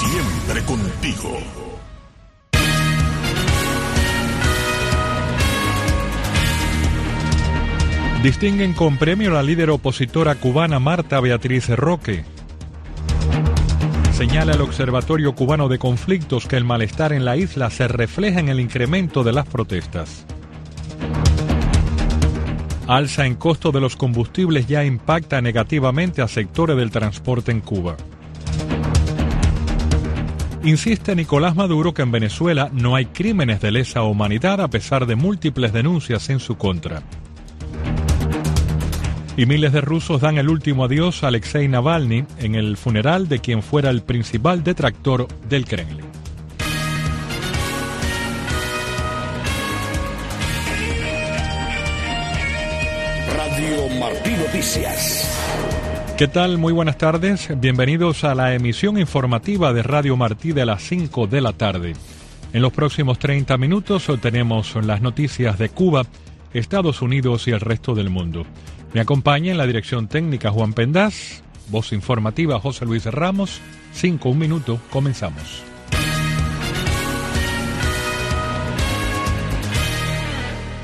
Siempre contigo. Distinguen con premio la líder opositora cubana Marta Beatriz Roque. Señala el Observatorio Cubano de Conflictos que el malestar en la isla se refleja en el incremento de las protestas. Alza en costo de los combustibles ya impacta negativamente a sectores del transporte en Cuba. Insiste Nicolás Maduro que en Venezuela no hay crímenes de lesa humanidad a pesar de múltiples denuncias en su contra. Y miles de rusos dan el último adiós a Alexei Navalny en el funeral de quien fuera el principal detractor del Kremlin. Radio Martí Noticias. ¿Qué tal? Muy buenas tardes. Bienvenidos a la emisión informativa de Radio Martí de las 5 de la tarde. En los próximos 30 minutos tenemos las noticias de Cuba, Estados Unidos y el resto del mundo. Me acompaña en la dirección técnica Juan Pendaz, voz informativa José Luis Ramos. 5, un minuto, comenzamos.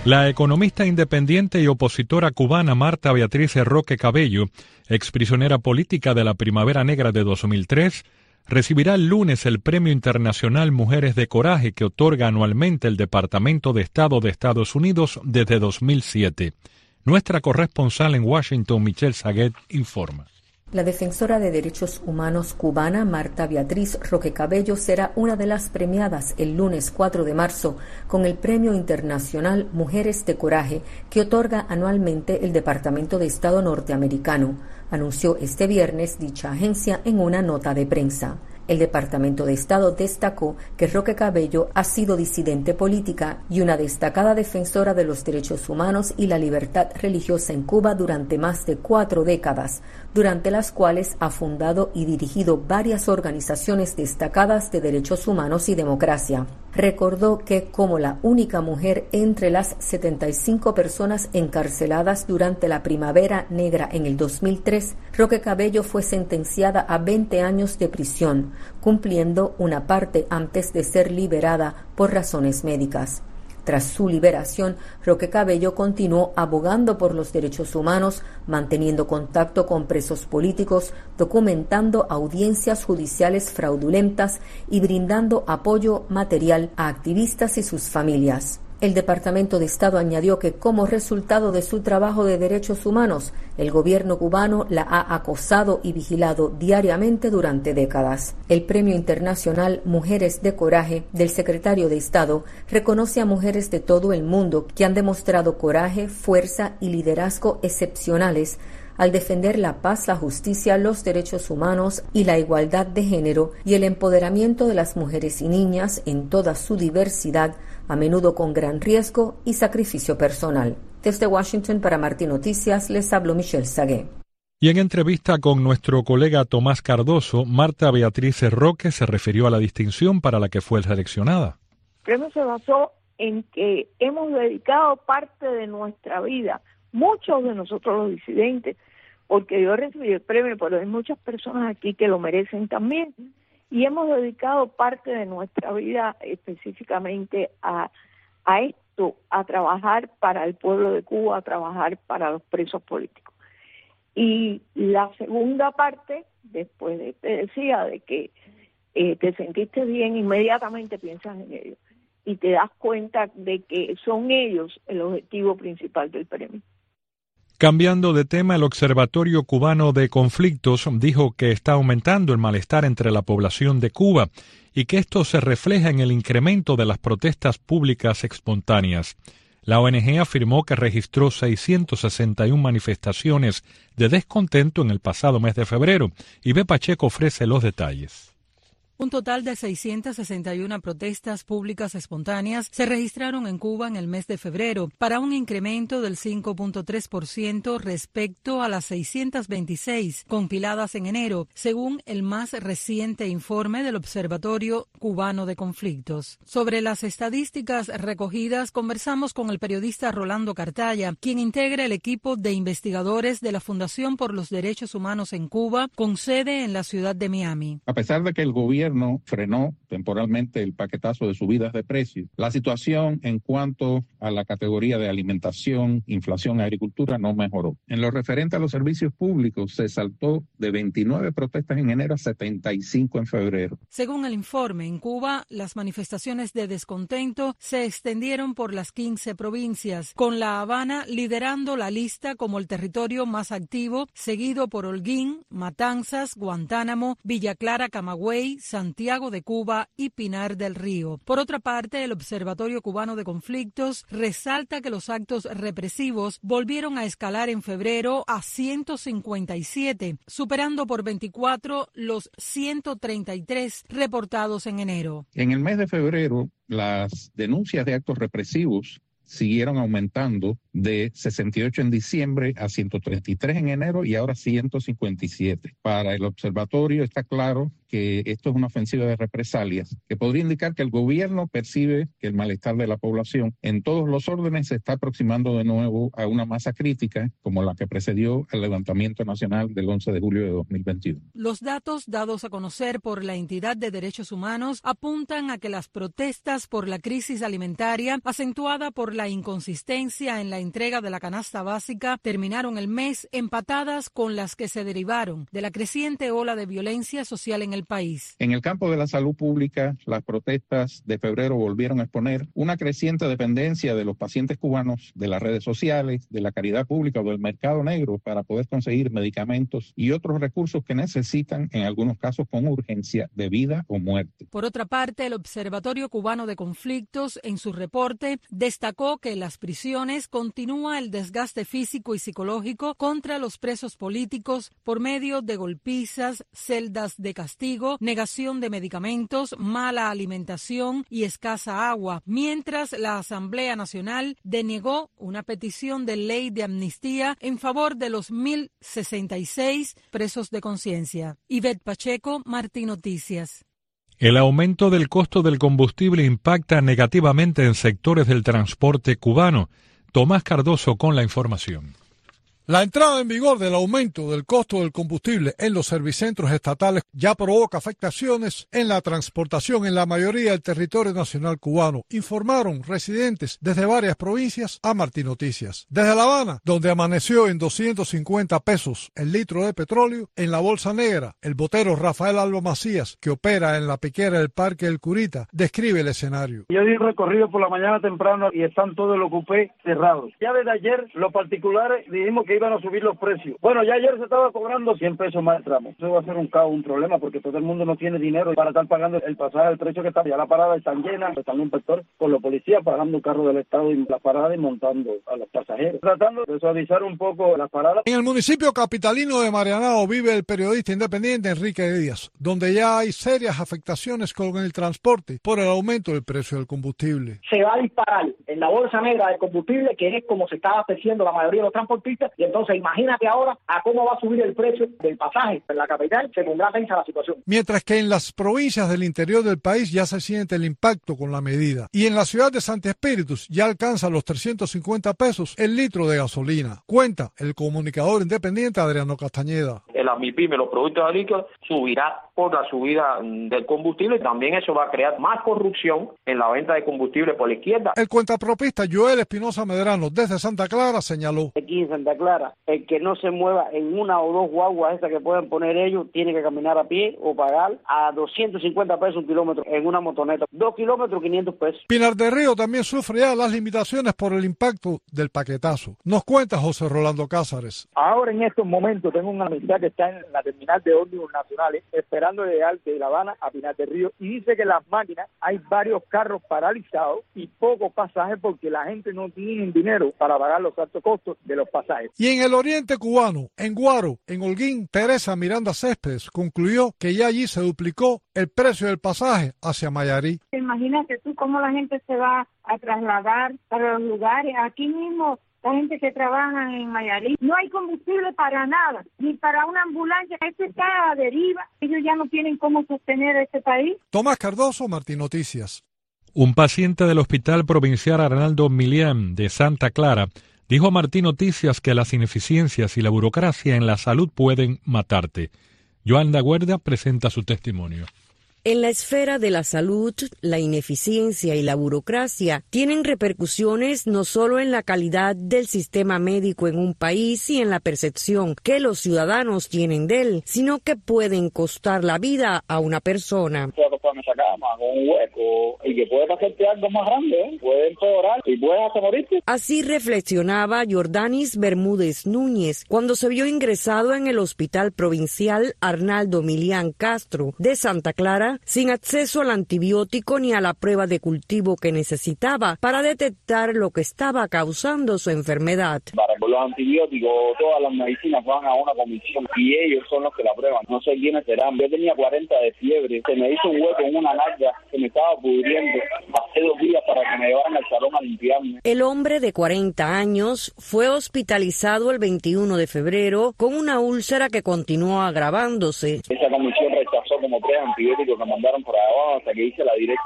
La economista independiente y opositora cubana Marta Beatriz Roque Cabello, exprisionera política de la Primavera Negra de 2003, recibirá el lunes el Premio Internacional Mujeres de Coraje que otorga anualmente el Departamento de Estado de Estados Unidos desde 2007. Nuestra corresponsal en Washington, Michelle Saguet, informa. La defensora de derechos humanos cubana Marta Beatriz Roque Cabello será una de las premiadas el lunes 4 de marzo con el Premio Internacional Mujeres de Coraje que otorga anualmente el Departamento de Estado norteamericano, anunció este viernes dicha agencia en una nota de prensa. El Departamento de Estado destacó que Roque Cabello ha sido disidente política y una destacada defensora de los derechos humanos y la libertad religiosa en Cuba durante más de cuatro décadas, durante las cuales ha fundado y dirigido varias organizaciones destacadas de derechos humanos y democracia. Recordó que como la única mujer entre las 75 personas encarceladas durante la Primavera Negra en el 2003, Roque Cabello fue sentenciada a 20 años de prisión cumpliendo una parte antes de ser liberada por razones médicas. Tras su liberación, Roque Cabello continuó abogando por los derechos humanos, manteniendo contacto con presos políticos, documentando audiencias judiciales fraudulentas y brindando apoyo material a activistas y sus familias. El Departamento de Estado añadió que como resultado de su trabajo de derechos humanos, el gobierno cubano la ha acosado y vigilado diariamente durante décadas. El Premio Internacional Mujeres de Coraje del secretario de Estado reconoce a mujeres de todo el mundo que han demostrado coraje, fuerza y liderazgo excepcionales al defender la paz, la justicia, los derechos humanos y la igualdad de género y el empoderamiento de las mujeres y niñas en toda su diversidad a menudo con gran riesgo y sacrificio personal. Desde Washington para Martín Noticias les hablo Michelle Sagué. Y en entrevista con nuestro colega Tomás Cardoso, Marta Beatriz Roque se refirió a la distinción para la que fue seleccionada. El premio se basó en que hemos dedicado parte de nuestra vida, muchos de nosotros los disidentes, porque yo recibí el premio, pero hay muchas personas aquí que lo merecen también, y hemos dedicado parte de nuestra vida específicamente a, a esto, a trabajar para el pueblo de Cuba, a trabajar para los presos políticos. Y la segunda parte, después de te decía de que eh, te sentiste bien, inmediatamente piensas en ellos y te das cuenta de que son ellos el objetivo principal del premio. Cambiando de tema, el Observatorio Cubano de Conflictos dijo que está aumentando el malestar entre la población de Cuba y que esto se refleja en el incremento de las protestas públicas espontáneas. La ONG afirmó que registró 661 manifestaciones de descontento en el pasado mes de febrero y B. Pacheco ofrece los detalles. Un total de 661 protestas públicas espontáneas se registraron en Cuba en el mes de febrero, para un incremento del 5.3% respecto a las 626 compiladas en enero, según el más reciente informe del Observatorio Cubano de Conflictos. Sobre las estadísticas recogidas, conversamos con el periodista Rolando Cartaya, quien integra el equipo de investigadores de la Fundación por los Derechos Humanos en Cuba, con sede en la ciudad de Miami. A pesar de que el gobierno gobierno frenó temporalmente el paquetazo de subidas de precios, la situación en cuanto a la categoría de alimentación, inflación, agricultura no mejoró. En lo referente a los servicios públicos, se saltó de 29 protestas en enero a 75 en febrero. Según el informe, en Cuba, las manifestaciones de descontento se extendieron por las 15 provincias, con La Habana liderando la lista como el territorio más activo, seguido por Holguín, Matanzas, Guantánamo, Villa Clara, Camagüey, Santiago de Cuba y Pinar del Río. Por otra parte, el Observatorio Cubano de Conflictos resalta que los actos represivos volvieron a escalar en febrero a 157, superando por 24 los 133 reportados en enero. En el mes de febrero, las denuncias de actos represivos siguieron aumentando de 68 en diciembre a 133 en enero y ahora 157. Para el observatorio está claro que esto es una ofensiva de represalias que podría indicar que el gobierno percibe que el malestar de la población en todos los órdenes se está aproximando de nuevo a una masa crítica como la que precedió al levantamiento nacional del 11 de julio de 2021. Los datos dados a conocer por la entidad de derechos humanos apuntan a que las protestas por la crisis alimentaria acentuada por la inconsistencia en la entrega de la canasta básica terminaron el mes empatadas con las que se derivaron de la creciente ola de violencia social en el país. En el campo de la salud pública, las protestas de febrero volvieron a exponer una creciente dependencia de los pacientes cubanos de las redes sociales, de la caridad pública o del mercado negro para poder conseguir medicamentos y otros recursos que necesitan, en algunos casos con urgencia, de vida o muerte. Por otra parte, el Observatorio Cubano de Conflictos, en su reporte, destacó que en las prisiones continúa el desgaste físico y psicológico contra los presos políticos por medio de golpizas, celdas de castigo negación de medicamentos, mala alimentación y escasa agua, mientras la Asamblea Nacional denegó una petición de ley de amnistía en favor de los 1.066 presos de conciencia. Ivette Pacheco, Martín Noticias. El aumento del costo del combustible impacta negativamente en sectores del transporte cubano. Tomás Cardoso con la información. La entrada en vigor del aumento del costo del combustible en los servicentros estatales ya provoca afectaciones en la transportación en la mayoría del territorio nacional cubano, informaron residentes desde varias provincias a Martín Noticias. Desde La Habana, donde amaneció en 250 pesos el litro de petróleo, en la Bolsa Negra, el botero Rafael Alba Macías, que opera en la piquera del Parque del Curita, describe el escenario. Yo di un recorrido por la mañana temprano y están todos los cupés cerrados. Ya desde ayer, los particulares dijimos que iban a subir los precios. Bueno, ya ayer se estaba cobrando 100 pesos más el tramo. Eso va a ser un caos, un problema, porque todo el mundo no tiene dinero para estar pagando el pasaje, el precio que está. Ya la parada está llena, están los inspectores con los policías pagando un carro del Estado y la parada y montando a los pasajeros. Tratando de suavizar un poco las paradas. En el municipio capitalino de Marianao vive el periodista independiente Enrique Díaz, donde ya hay serias afectaciones con el transporte por el aumento del precio del combustible. Se va a disparar en la bolsa negra del combustible, que es como se está abasteciendo la mayoría de los transportistas, y entonces imagínate ahora a cómo va a subir el precio del pasaje en la capital, se pondrá tensa la situación. Mientras que en las provincias del interior del país ya se siente el impacto con la medida. Y en la ciudad de Santa Espíritus ya alcanza los 350 pesos el litro de gasolina. Cuenta el comunicador independiente Adriano Castañeda. El AMIPIME, los productos agrícolas, subirá por la subida del combustible. También eso va a crear más corrupción en la venta de combustible por la izquierda. El cuentapropista Joel Espinosa Medrano desde Santa Clara señaló. Aquí en Santa Clara, el que no se mueva en una o dos guaguas esas que pueden poner ellos, tiene que caminar a pie o pagar a 250 pesos un kilómetro en una motoneta. Dos kilómetros, 500 pesos. Pinar de Río también sufre ya las limitaciones por el impacto del paquetazo. Nos cuenta José Rolando Cázares. Ahora en estos momentos tengo una amistad que está en la terminal de ómnibus nacionales esperando llegar de La Habana a Pinar de Río y dice que las máquinas hay varios carros paralizados y pocos pasajes porque la gente no tiene dinero para pagar los altos costos de los pasajes. Y en el oriente cubano, en Guaro, en Holguín, Teresa Miranda Céspedes concluyó que ya allí se duplicó el precio del pasaje hacia Mayarí. Imagínate tú cómo la gente se va a trasladar para los lugares. Aquí mismo la gente que trabaja en Mayarí. No hay combustible para nada, ni para una ambulancia. Esto está a deriva. Ellos ya no tienen cómo sostener este país. Tomás Cardoso, Martín Noticias. Un paciente del Hospital Provincial Arnaldo Milián de Santa Clara dijo Martín Noticias que las ineficiencias y la burocracia en la salud pueden matarte. Joan Guerda presenta su testimonio. En la esfera de la salud, la ineficiencia y la burocracia tienen repercusiones no solo en la calidad del sistema médico en un país y en la percepción que los ciudadanos tienen de él, sino que pueden costar la vida a una persona. Así reflexionaba Jordanis Bermúdez Núñez cuando se vio ingresado en el Hospital Provincial Arnaldo Milián Castro de Santa Clara sin acceso al antibiótico ni a la prueba de cultivo que necesitaba para detectar lo que estaba causando su enfermedad. Para los antibióticos, todas las medicinas van a una comisión y ellos son los que la prueban. No sé quiénes serán. Yo tenía 40 de fiebre, se me hizo un hueco en una nalga, se me estaba pudriendo. Hace dos días para que me llevaran al salón a limpiarme. El hombre de 40 años fue hospitalizado el 21 de febrero con una úlcera que continuó agravándose. Esa comisión rechazó como tres antibióticos que mandaron por que la directa.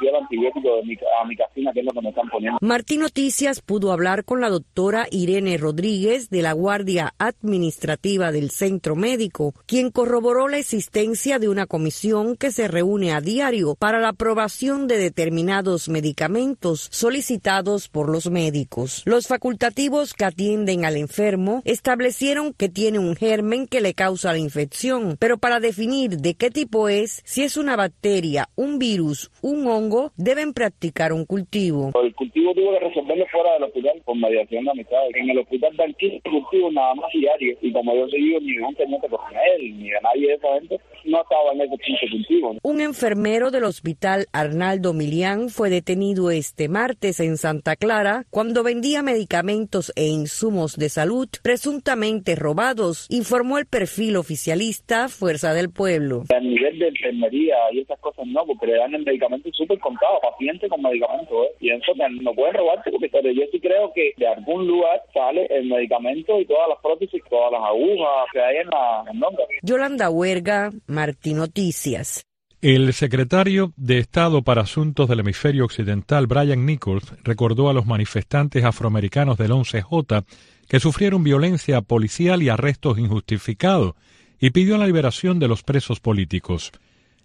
El antibiótico de mi, que es lo que me están poniendo. Martín Noticias pudo hablar con la doctora Irene Rodríguez de la Guardia Administrativa del Centro Médico, quien corroboró la existencia de una comisión que se reúne a diario para la aprobación de determinados medicamentos solicitados por los médicos. Los facultativos que atienden al enfermo establecieron que tiene un germen que le causa la infección, pero para definir de qué tipo es, si es una bacteria, un virus, un hongo, deben practicar un cultivo. El cultivo tuvo que resolverlo fuera del hospital con mediación de amistades. En el hospital dan 15 cultivos nada más diarios y como yo seguido ni de un teniente coronel ni de nadie de esa gente, no estaba en esos 15 cultivos. Un enfermero del hospital Arnaldo Milián fue detenido este martes en Santa Clara cuando vendía medicamentos e insumos de salud presuntamente robados, informó el perfil oficialista Fuerza del Pueblo. A nivel de enfermería y esas cosas no, porque le dan el medicamento súper contado, paciente con medicamento, ¿eh? y eso que no pueden robarte, porque pero yo sí creo que de algún lugar sale el medicamento y todas las prótesis, todas las agujas que hay en la en Yolanda Huerga, Martín Noticias. El secretario de Estado para Asuntos del Hemisferio Occidental, Brian Nichols, recordó a los manifestantes afroamericanos del 11J que sufrieron violencia policial y arrestos injustificados y pidió la liberación de los presos políticos.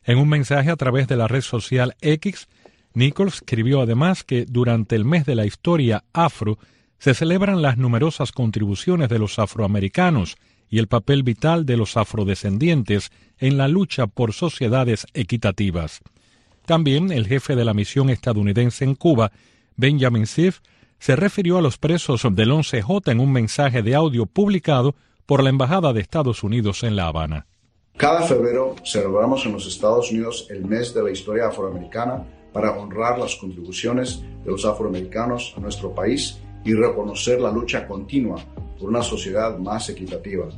En un mensaje a través de la red social X, Nichols escribió además que durante el mes de la historia afro se celebran las numerosas contribuciones de los afroamericanos y el papel vital de los afrodescendientes en la lucha por sociedades equitativas. También el jefe de la misión estadounidense en Cuba, Benjamin Sif, se refirió a los presos del 11J en un mensaje de audio publicado por la Embajada de Estados Unidos en La Habana. Cada febrero celebramos en los Estados Unidos el mes de la historia afroamericana para honrar las contribuciones de los afroamericanos a nuestro país y reconocer la lucha continua por una sociedad más equitativa.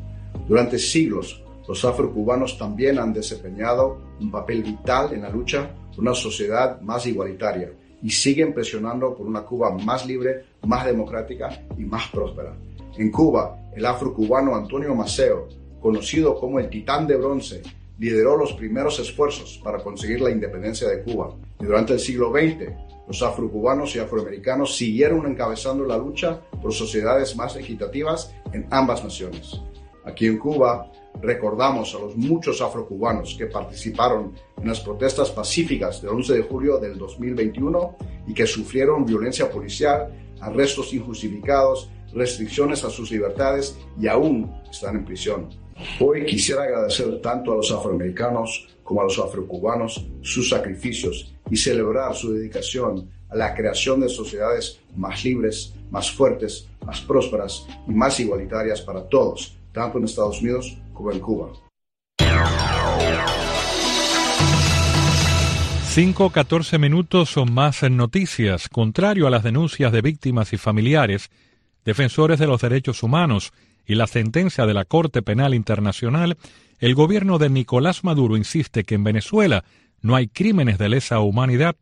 Durante siglos, los afrocubanos también han desempeñado un papel vital en la lucha por una sociedad más igualitaria y siguen presionando por una Cuba más libre, más democrática y más próspera. En Cuba, el afrocubano Antonio Maceo, conocido como el Titán de Bronce, lideró los primeros esfuerzos para conseguir la independencia de Cuba. Y durante el siglo XX, los afrocubanos y afroamericanos siguieron encabezando la lucha por sociedades más equitativas en ambas naciones. Aquí en Cuba recordamos a los muchos afrocubanos que participaron en las protestas pacíficas del 11 de julio del 2021 y que sufrieron violencia policial, arrestos injustificados, restricciones a sus libertades y aún están en prisión. Hoy quisiera agradecer tanto a los afroamericanos como a los afrocubanos sus sacrificios y celebrar su dedicación a la creación de sociedades más libres, más fuertes, más prósperas y más igualitarias para todos, tanto en Estados Unidos como en Cuba. 5-14 minutos son más en noticias. Contrario a las denuncias de víctimas y familiares, defensores de los derechos humanos y la sentencia de la Corte Penal Internacional, el gobierno de Nicolás Maduro insiste que en Venezuela no hay crímenes de lesa humanidad.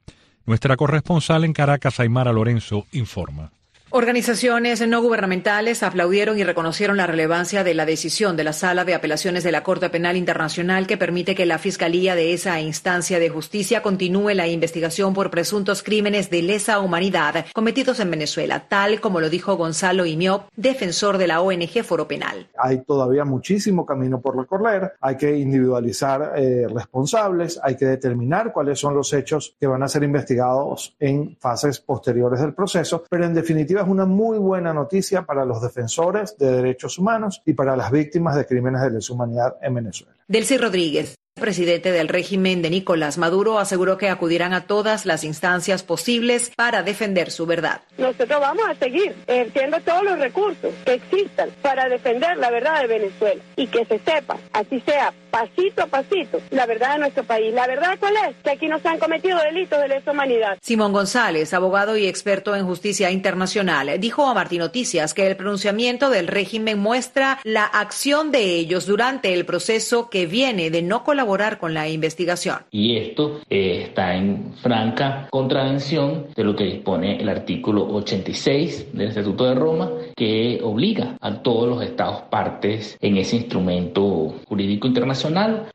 Nuestra corresponsal en Caracas, Aymara Lorenzo, informa. Organizaciones no gubernamentales aplaudieron y reconocieron la relevancia de la decisión de la Sala de Apelaciones de la Corte Penal Internacional que permite que la Fiscalía de esa instancia de justicia continúe la investigación por presuntos crímenes de lesa humanidad cometidos en Venezuela, tal como lo dijo Gonzalo Imiop, defensor de la ONG Foro Penal. Hay todavía muchísimo camino por recorrer, hay que individualizar eh, responsables, hay que determinar cuáles son los hechos que van a ser investigados en fases posteriores del proceso, pero en definitiva es una muy buena noticia para los defensores de derechos humanos y para las víctimas de crímenes de lesa humanidad en Venezuela. Delcy Rodríguez presidente del régimen de Nicolás Maduro aseguró que acudirán a todas las instancias posibles para defender su verdad. Nosotros vamos a seguir ejerciendo todos los recursos que existan para defender la verdad de Venezuela y que se sepa, así sea, pasito a pasito, la verdad de nuestro país. ¿La verdad cuál es? Que aquí no se han cometido delitos de lesa humanidad. Simón González, abogado y experto en justicia internacional, dijo a Martín Noticias que el pronunciamiento del régimen muestra la acción de ellos durante el proceso que viene de no colaborar con la investigación. Y esto eh, está en franca contravención de lo que dispone el artículo 86 del Estatuto de Roma, que obliga a todos los estados partes en ese instrumento jurídico internacional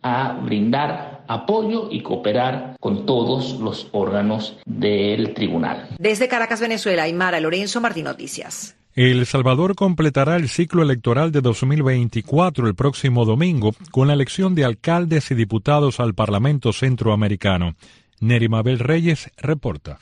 a brindar apoyo y cooperar con todos los órganos del tribunal. Desde Caracas, Venezuela, Aymara Lorenzo, Martín Noticias. El Salvador completará el ciclo electoral de 2024 el próximo domingo con la elección de alcaldes y diputados al Parlamento Centroamericano. Nerimabel Reyes reporta.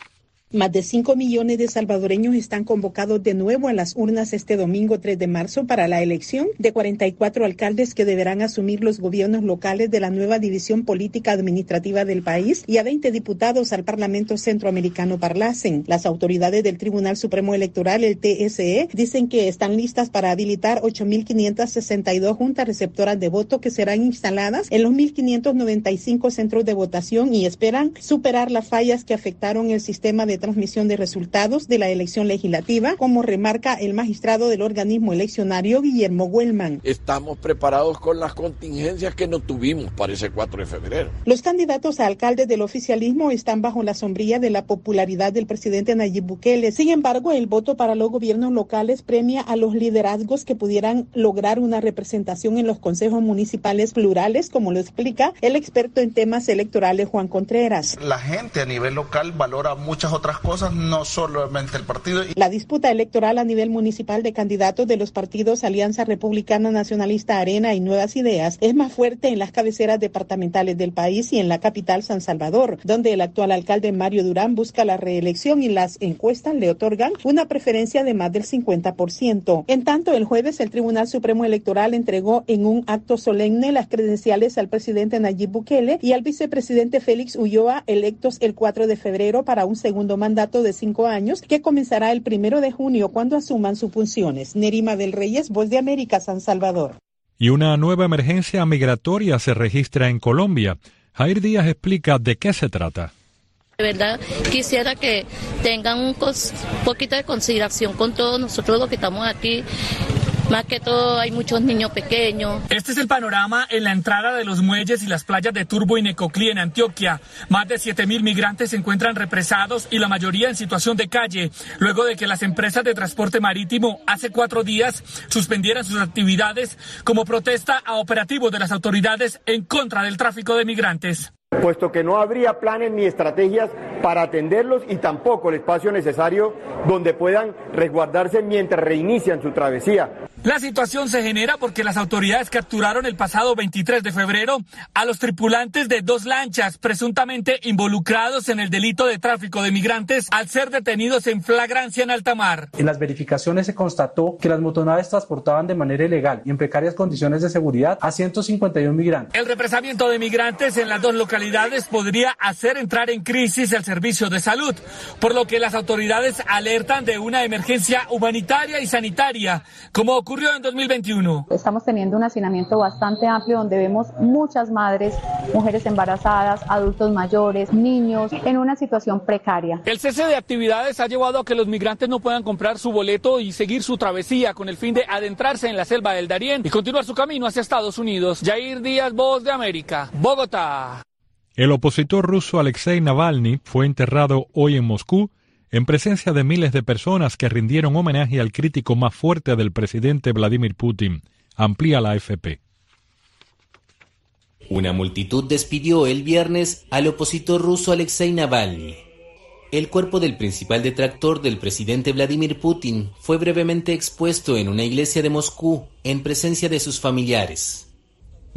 Más de 5 millones de salvadoreños están convocados de nuevo a las urnas este domingo 3 de marzo para la elección de 44 alcaldes que deberán asumir los gobiernos locales de la nueva división política administrativa del país y a 20 diputados al Parlamento Centroamericano Parlacen. Las autoridades del Tribunal Supremo Electoral, el TSE, dicen que están listas para habilitar 8.562 juntas receptoras de voto que serán instaladas en los 1.595 centros de votación y esperan superar las fallas que afectaron el sistema de transmisión de resultados de la elección legislativa, como remarca el magistrado del organismo eleccionario Guillermo Huelman. Estamos preparados con las contingencias que no tuvimos para ese 4 de febrero. Los candidatos a alcaldes del oficialismo están bajo la sombría de la popularidad del presidente Nayib Bukele. Sin embargo, el voto para los gobiernos locales premia a los liderazgos que pudieran lograr una representación en los consejos municipales plurales, como lo explica el experto en temas electorales Juan Contreras. La gente a nivel local valora muchas otras otras cosas, no solamente el partido. La disputa electoral a nivel municipal de candidatos de los partidos Alianza Republicana Nacionalista Arena y Nuevas Ideas es más fuerte en las cabeceras departamentales del país y en la capital San Salvador, donde el actual alcalde Mario Durán busca la reelección y las encuestas le otorgan una preferencia de más del 50%. En tanto, el jueves el Tribunal Supremo Electoral entregó en un acto solemne las credenciales al presidente Nayib Bukele y al vicepresidente Félix Ulloa, electos el 4 de febrero para un segundo mandato de cinco años que comenzará el primero de junio cuando asuman sus funciones. Nerima del Reyes, Voz de América, San Salvador. Y una nueva emergencia migratoria se registra en Colombia. Jair Díaz explica de qué se trata. De verdad, quisiera que tengan un poquito de consideración con todos nosotros los que estamos aquí más que todo hay muchos niños pequeños. Este es el panorama en la entrada de los muelles y las playas de Turbo y Necoclí en Antioquia. Más de 7.000 migrantes se encuentran represados y la mayoría en situación de calle, luego de que las empresas de transporte marítimo hace cuatro días suspendieran sus actividades como protesta a operativos de las autoridades en contra del tráfico de migrantes puesto que no habría planes ni estrategias para atenderlos y tampoco el espacio necesario donde puedan resguardarse mientras reinician su travesía. La situación se genera porque las autoridades capturaron el pasado 23 de febrero a los tripulantes de dos lanchas presuntamente involucrados en el delito de tráfico de migrantes al ser detenidos en flagrancia en alta mar. En las verificaciones se constató que las motonaves transportaban de manera ilegal y en precarias condiciones de seguridad a 151 migrantes. El represamiento de migrantes en las dos localidades podría hacer entrar en crisis el servicio de salud, por lo que las autoridades alertan de una emergencia humanitaria y sanitaria, como ocurre en 2021? Estamos teniendo un hacinamiento bastante amplio donde vemos muchas madres, mujeres embarazadas, adultos mayores, niños en una situación precaria. El cese de actividades ha llevado a que los migrantes no puedan comprar su boleto y seguir su travesía con el fin de adentrarse en la selva del Darién y continuar su camino hacia Estados Unidos. Jair Díaz, Voz de América, Bogotá. El opositor ruso Alexei Navalny fue enterrado hoy en Moscú en presencia de miles de personas que rindieron homenaje al crítico más fuerte del presidente Vladimir Putin, amplía la AFP. Una multitud despidió el viernes al opositor ruso Alexei Navalny. El cuerpo del principal detractor del presidente Vladimir Putin fue brevemente expuesto en una iglesia de Moscú en presencia de sus familiares.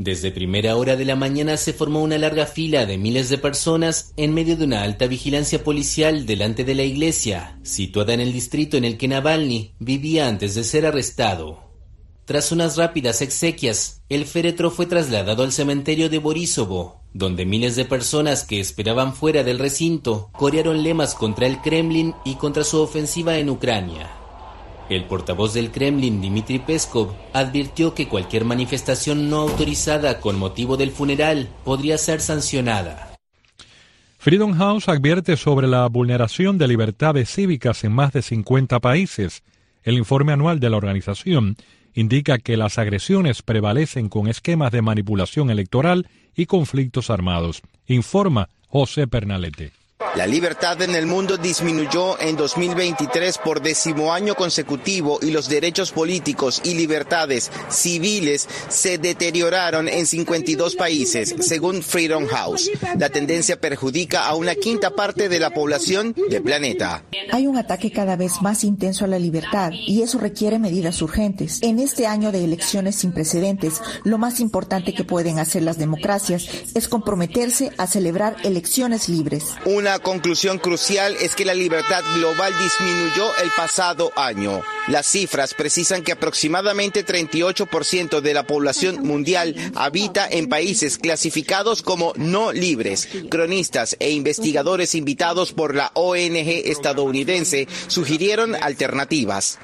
Desde primera hora de la mañana se formó una larga fila de miles de personas en medio de una alta vigilancia policial delante de la iglesia, situada en el distrito en el que Navalny vivía antes de ser arrestado. Tras unas rápidas exequias, el féretro fue trasladado al cementerio de Borisovo, donde miles de personas que esperaban fuera del recinto corearon lemas contra el Kremlin y contra su ofensiva en Ucrania. El portavoz del Kremlin, Dmitry Peskov, advirtió que cualquier manifestación no autorizada con motivo del funeral podría ser sancionada. Freedom House advierte sobre la vulneración de libertades cívicas en más de 50 países. El informe anual de la organización indica que las agresiones prevalecen con esquemas de manipulación electoral y conflictos armados. Informa José Pernalete. La libertad en el mundo disminuyó en 2023 por décimo año consecutivo y los derechos políticos y libertades civiles se deterioraron en 52 países, según Freedom House. La tendencia perjudica a una quinta parte de la población del planeta. Hay un ataque cada vez más intenso a la libertad y eso requiere medidas urgentes. En este año de elecciones sin precedentes, lo más importante que pueden hacer las democracias es comprometerse a celebrar elecciones libres. Una conclusión crucial es que la libertad global disminuyó el pasado año. Las cifras precisan que aproximadamente 38% de la población mundial habita en países clasificados como no libres. Cronistas e investigadores invitados por la ONG estadounidense sugirieron alternativas.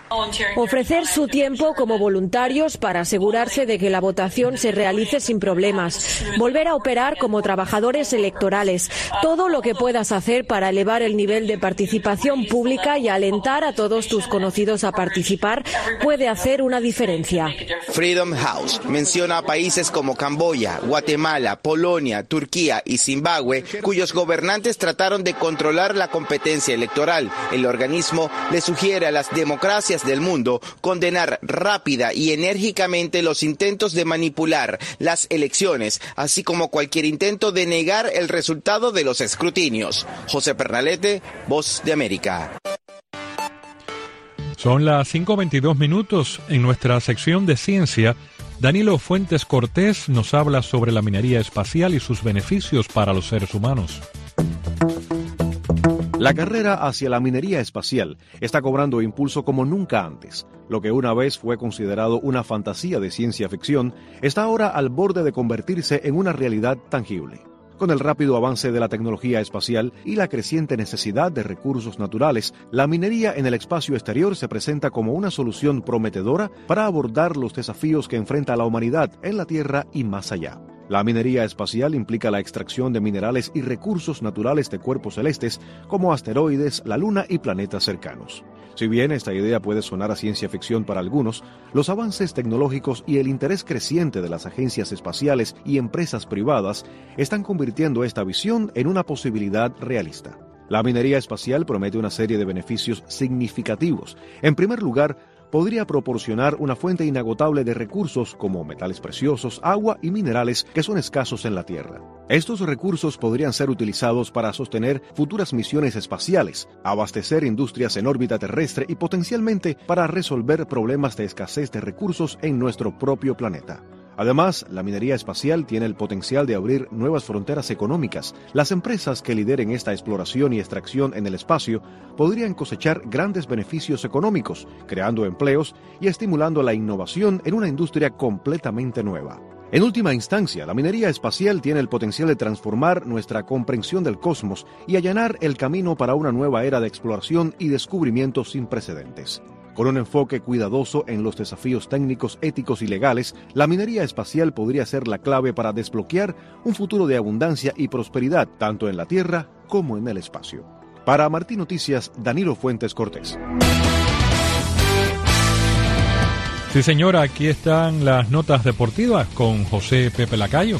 Ofrecer su tiempo como voluntarios para asegurarse de que la votación se realice sin problemas. Volver a operar como trabajadores electorales. Todo lo que puedas hacer para elevar el nivel de participación pública y alentar a todos tus conocidos a participar puede hacer una diferencia. Freedom House menciona a países como Camboya, Guatemala, Polonia, Turquía y Zimbabue, cuyos gobernantes trataron de controlar la competencia electoral. El organismo le sugiere a las democracias del mundo condenar rápida y enérgicamente los intentos de manipular las elecciones, así como cualquier intento de negar el resultado de los escrutinios. José Pernalete, Voz de América. Son las 5.22 minutos. En nuestra sección de ciencia, Danilo Fuentes Cortés nos habla sobre la minería espacial y sus beneficios para los seres humanos. La carrera hacia la minería espacial está cobrando impulso como nunca antes. Lo que una vez fue considerado una fantasía de ciencia ficción está ahora al borde de convertirse en una realidad tangible. Con el rápido avance de la tecnología espacial y la creciente necesidad de recursos naturales, la minería en el espacio exterior se presenta como una solución prometedora para abordar los desafíos que enfrenta la humanidad en la Tierra y más allá. La minería espacial implica la extracción de minerales y recursos naturales de cuerpos celestes como asteroides, la Luna y planetas cercanos. Si bien esta idea puede sonar a ciencia ficción para algunos, los avances tecnológicos y el interés creciente de las agencias espaciales y empresas privadas están convirtiendo esta visión en una posibilidad realista. La minería espacial promete una serie de beneficios significativos. En primer lugar, podría proporcionar una fuente inagotable de recursos como metales preciosos, agua y minerales que son escasos en la Tierra. Estos recursos podrían ser utilizados para sostener futuras misiones espaciales, abastecer industrias en órbita terrestre y potencialmente para resolver problemas de escasez de recursos en nuestro propio planeta. Además, la minería espacial tiene el potencial de abrir nuevas fronteras económicas. Las empresas que lideren esta exploración y extracción en el espacio podrían cosechar grandes beneficios económicos, creando empleos y estimulando la innovación en una industria completamente nueva. En última instancia, la minería espacial tiene el potencial de transformar nuestra comprensión del cosmos y allanar el camino para una nueva era de exploración y descubrimiento sin precedentes. Con un enfoque cuidadoso en los desafíos técnicos, éticos y legales, la minería espacial podría ser la clave para desbloquear un futuro de abundancia y prosperidad tanto en la Tierra como en el espacio. Para Martín Noticias, Danilo Fuentes Cortés. Sí, señora, aquí están las notas deportivas con José Pepe Lacayo.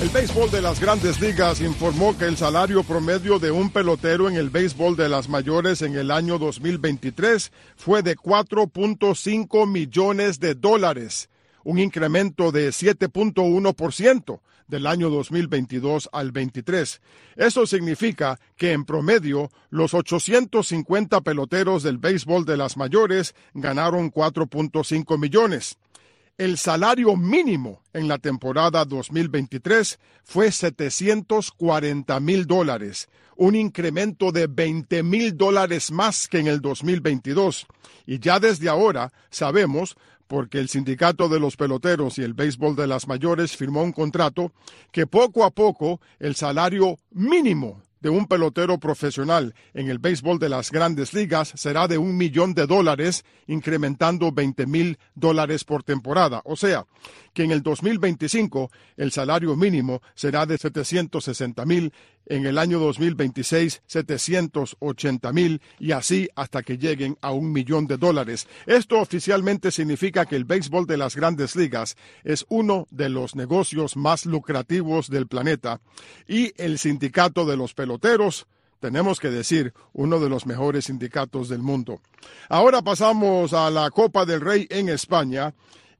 El béisbol de las grandes ligas informó que el salario promedio de un pelotero en el béisbol de las mayores en el año 2023 fue de 4.5 millones de dólares, un incremento de 7.1% del año 2022 al 23. Eso significa que en promedio los 850 peloteros del béisbol de las mayores ganaron 4.5 millones. El salario mínimo en la temporada 2023 fue 740 mil dólares, un incremento de 20 mil dólares más que en el 2022. Y ya desde ahora sabemos, porque el sindicato de los peloteros y el béisbol de las mayores firmó un contrato, que poco a poco el salario mínimo de un pelotero profesional en el béisbol de las grandes ligas será de un millón de dólares, incrementando 20 mil dólares por temporada. O sea, que en el 2025 el salario mínimo será de 760 mil en el año 2026 780 mil y así hasta que lleguen a un millón de dólares. Esto oficialmente significa que el béisbol de las grandes ligas es uno de los negocios más lucrativos del planeta y el sindicato de los peloteros tenemos que decir, uno de los mejores sindicatos del mundo. Ahora pasamos a la Copa del Rey en España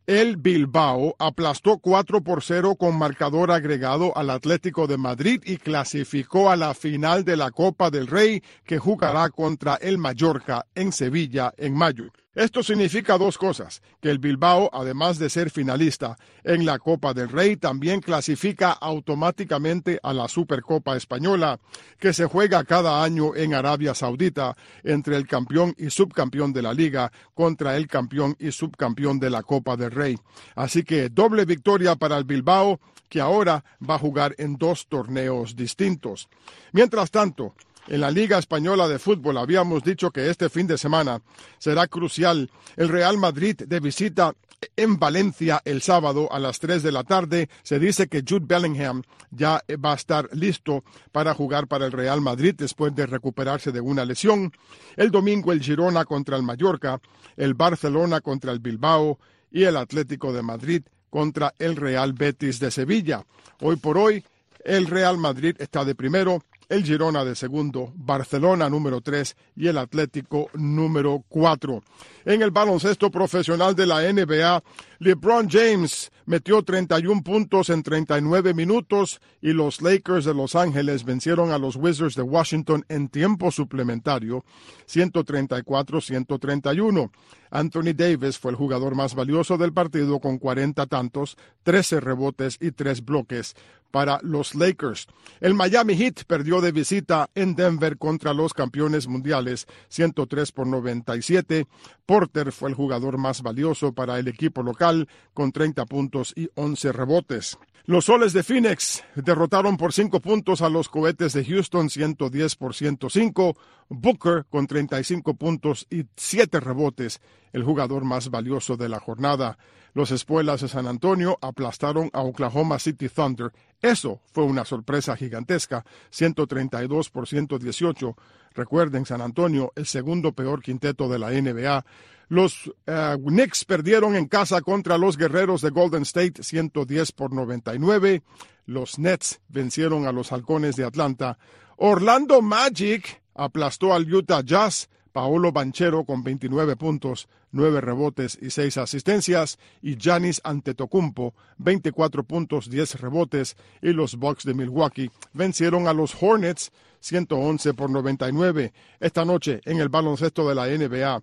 el Bilbao aplastó 4 por 0 con marcador agregado al Atlético de Madrid y clasificó a la final de la Copa del Rey que jugará contra el Mallorca en Sevilla en mayo. Esto significa dos cosas, que el Bilbao, además de ser finalista en la Copa del Rey, también clasifica automáticamente a la Supercopa Española, que se juega cada año en Arabia Saudita entre el campeón y subcampeón de la liga contra el campeón y subcampeón de la Copa del Rey. Así que doble victoria para el Bilbao, que ahora va a jugar en dos torneos distintos. Mientras tanto, en la Liga Española de Fútbol habíamos dicho que este fin de semana será crucial. El Real Madrid de visita en Valencia el sábado a las 3 de la tarde. Se dice que Jude Bellingham ya va a estar listo para jugar para el Real Madrid después de recuperarse de una lesión. El domingo el Girona contra el Mallorca, el Barcelona contra el Bilbao y el Atlético de Madrid contra el Real Betis de Sevilla. Hoy por hoy el Real Madrid está de primero el Girona de segundo, Barcelona número tres y el Atlético número cuatro. En el baloncesto profesional de la NBA, LeBron James metió 31 puntos en 39 minutos y los Lakers de Los Ángeles vencieron a los Wizards de Washington en tiempo suplementario 134-131. Anthony Davis fue el jugador más valioso del partido con 40 tantos, 13 rebotes y 3 bloques para los Lakers. El Miami Heat perdió de visita en Denver contra los campeones mundiales 103 por 97. Porter fue el jugador más valioso para el equipo local con 30 puntos y 11 rebotes. Los soles de Phoenix derrotaron por 5 puntos a los cohetes de Houston 110 por 105. Booker con 35 puntos y 7 rebotes, el jugador más valioso de la jornada. Los Espuelas de San Antonio aplastaron a Oklahoma City Thunder. Eso fue una sorpresa gigantesca, 132 por 118. Recuerden, San Antonio, el segundo peor quinteto de la NBA. Los eh, Knicks perdieron en casa contra los Guerreros de Golden State 110 por 99. Los Nets vencieron a los Halcones de Atlanta. Orlando Magic aplastó al Utah Jazz Paolo Banchero con 29 puntos, 9 rebotes y 6 asistencias, y Giannis Antetokounmpo, 24 puntos, 10 rebotes, y los Bucks de Milwaukee vencieron a los Hornets 111 por 99. Esta noche en el baloncesto de la NBA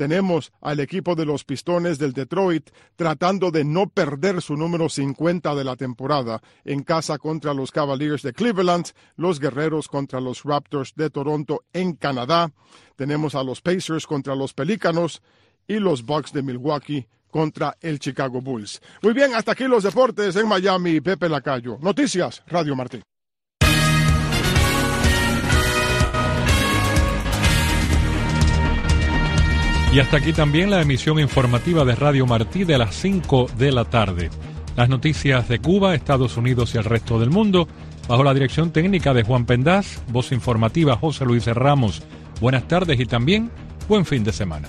tenemos al equipo de los Pistones del Detroit tratando de no perder su número 50 de la temporada en casa contra los Cavaliers de Cleveland, los Guerreros contra los Raptors de Toronto en Canadá. Tenemos a los Pacers contra los Pelícanos y los Bucks de Milwaukee contra el Chicago Bulls. Muy bien, hasta aquí los deportes en Miami. Pepe Lacayo. Noticias, Radio Martín. Y hasta aquí también la emisión informativa de Radio Martí de las 5 de la tarde. Las noticias de Cuba, Estados Unidos y el resto del mundo, bajo la dirección técnica de Juan Pendaz, voz informativa José Luis Ramos. Buenas tardes y también buen fin de semana.